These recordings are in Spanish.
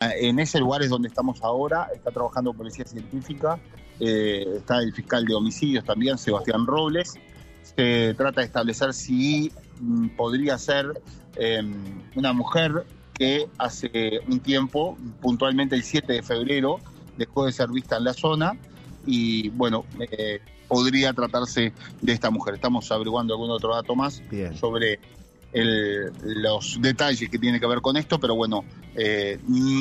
en ese lugar es donde estamos ahora, está trabajando policía científica, eh, está el fiscal de homicidios también, Sebastián Robles. Se trata de establecer si mm, podría ser em, una mujer que hace un tiempo, puntualmente el 7 de febrero, dejó de ser vista en la zona y bueno, eh, podría tratarse de esta mujer. Estamos averiguando algún otro dato más sobre los detalles que tiene que ver con esto, pero bueno, eh,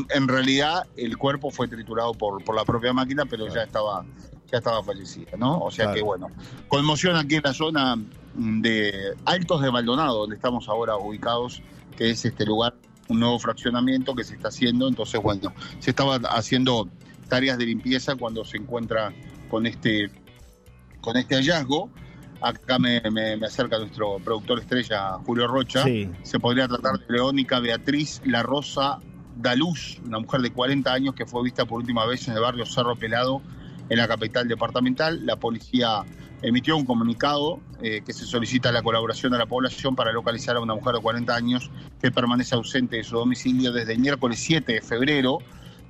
en realidad el cuerpo fue triturado por, por la propia máquina, pero ya estaba ya estaba fallecida, ¿no? O sea que bueno, conmoción aquí en la zona de Altos de Maldonado, donde estamos ahora ubicados, que es este lugar, un nuevo fraccionamiento que se está haciendo, entonces bueno, se estaba haciendo tareas de limpieza cuando se encuentra con este con este hallazgo acá me, acerca nuestro productor estrella Julio Rocha, se podría tratar de Leónica Beatriz La Rosa Daluz, una mujer de 40 años que fue vista por última vez en el barrio Cerro Pelado, en la capital departamental. La policía emitió un comunicado eh, que se solicita la colaboración de la población para localizar a una mujer de 40 años que permanece ausente de su domicilio desde el miércoles 7 de febrero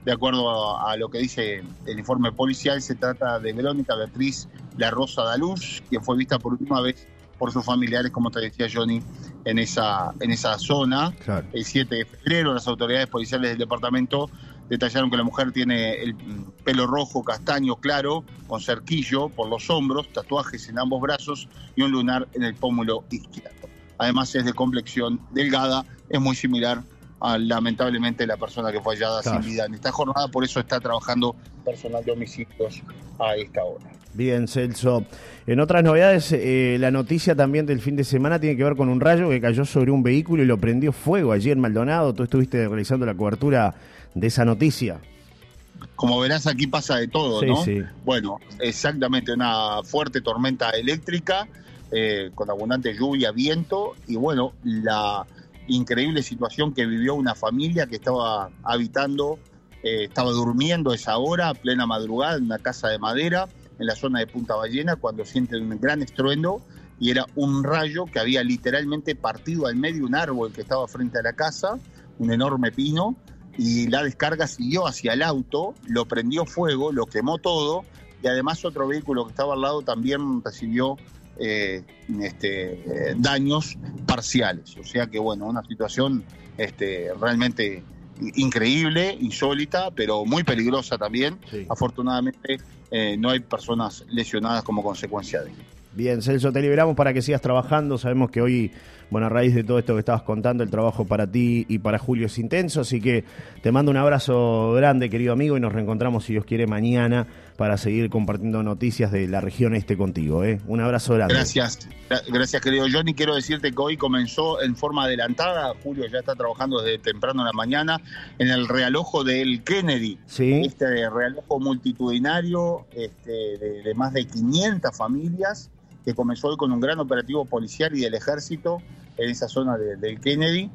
de acuerdo a, lo que dice el informe policial, se trata de Verónica Beatriz La Rosa Daluz, quien fue vista por última vez por sus familiares, como te decía Johnny, en esa, en esa zona. El 7 de febrero, las autoridades policiales del departamento detallaron que la mujer tiene el pelo rojo, castaño, claro, con cerquillo por los hombros, tatuajes en ambos brazos y un lunar en el pómulo izquierdo. Además es de complexión delgada, es muy similar lamentablemente la persona que fue hallada sin vida en esta jornada, por eso está trabajando personal de homicidios a esta hora. Bien, Celso. En otras novedades, eh, la noticia también del fin de semana tiene que ver con un rayo que cayó sobre un vehículo y lo prendió fuego allí en Maldonado. Tú estuviste realizando la cobertura de esa noticia. Como verás, aquí pasa de todo, ¿no? Sí. Bueno, exactamente, una fuerte tormenta eléctrica eh, con abundante lluvia, viento y bueno, la increíble situación que vivió una familia que estaba habitando, eh, estaba durmiendo a esa hora, a plena madrugada, en una casa de madera en la zona de Punta Ballena, cuando sienten un gran estruendo y era un rayo que había literalmente partido al medio un árbol que estaba frente a la casa, un enorme pino, y la descarga siguió hacia el auto, lo prendió fuego, lo quemó todo, y además otro vehículo que estaba al lado también recibió eh, este, daños parciales. O sea que, bueno, una situación este, realmente increíble, insólita, pero muy peligrosa también. Afortunadamente eh, no hay personas lesionadas como consecuencia de ello. Bien, Celso, te liberamos para que sigas trabajando. Sabemos que hoy, bueno, a raíz de todo esto que estabas contando, el trabajo para ti y para Julio es intenso. Así que te mando un abrazo grande, querido amigo, y nos reencontramos, si Dios quiere, mañana para seguir compartiendo noticias de la región este contigo. ¿eh? Un abrazo grande. Gracias, gracias, querido Johnny. Quiero decirte que hoy comenzó en forma adelantada. Julio ya está trabajando desde temprano en la mañana en el realojo del Kennedy. Sí. Este realojo multitudinario este, de más de 500 familias que comenzó hoy con un gran operativo policial y del ejército en esa zona del Kennedy.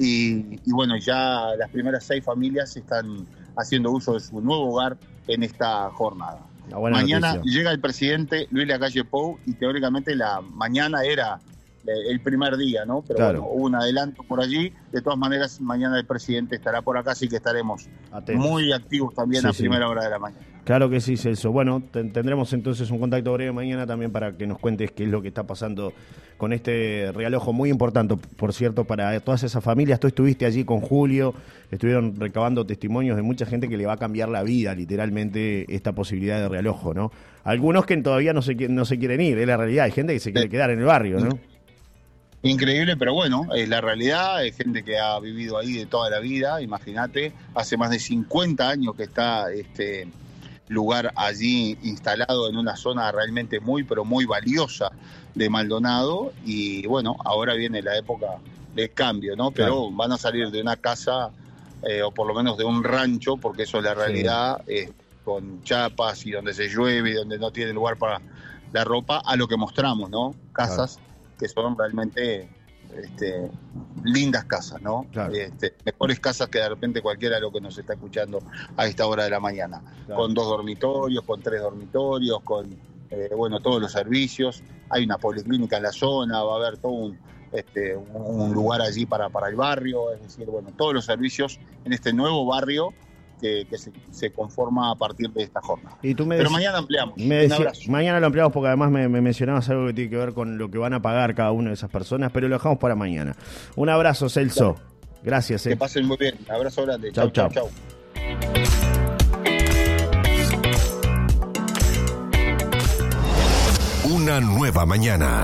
Y, bueno, ya las primeras seis familias están haciendo uso de su nuevo hogar en esta jornada. Mañana llega el presidente Luis Lacalle Pou y teóricamente la mañana era el primer día, ¿no? Pero bueno, hubo un adelanto por allí. De todas maneras, mañana el presidente estará por acá, así que estaremos muy activos también a primera hora de la mañana. Claro que sí, Celso. Bueno, tendremos entonces un contacto breve mañana también para que nos cuentes qué es lo que está pasando con este realojo muy importante, por cierto, para todas esas familias. Tú estuviste allí con Julio, estuvieron recabando testimonios de mucha gente que le va a cambiar la vida, literalmente, esta posibilidad de realojo, ¿no? Algunos que todavía no se, no se quieren ir, es la realidad. Hay gente que se quiere quedar en el barrio, ¿no? Increíble, pero bueno, es la realidad, hay gente que ha vivido ahí de toda la vida, imagínate, hace más de 50 años que está este lugar allí instalado en una zona realmente muy, pero muy valiosa de Maldonado. Y bueno, ahora viene la época de cambio, ¿no? Pero van a salir de una casa eh, o por lo menos de un rancho, porque eso es la realidad, eh, con chapas y donde se llueve y donde no tiene lugar para la ropa, a lo que mostramos, ¿no? Casas que son realmente este, lindas casas, ¿no? Este, mejores casas que de repente cualquiera de lo que nos está escuchando a esta hora de la mañana, con dos dormitorios, con tres dormitorios, con eh, bueno todos los servicios. Hay una policlínica en la zona, va a haber todo un, este, un lugar allí para, para el barrio, es decir, bueno, todos los servicios en este nuevo barrio que, se, conforma a partir de esta jornada. Y tú me Pero mañana ampliamos. mañana lo ampliamos porque además me, mencionabas algo que tiene que ver con lo que van a pagar cada una de esas personas, pero lo dejamos para mañana. Un abrazo, Celso. Gracias. Eh. Que pasen muy bien. Abrazo grande. Chau, chau. chau. Una nueva mañana.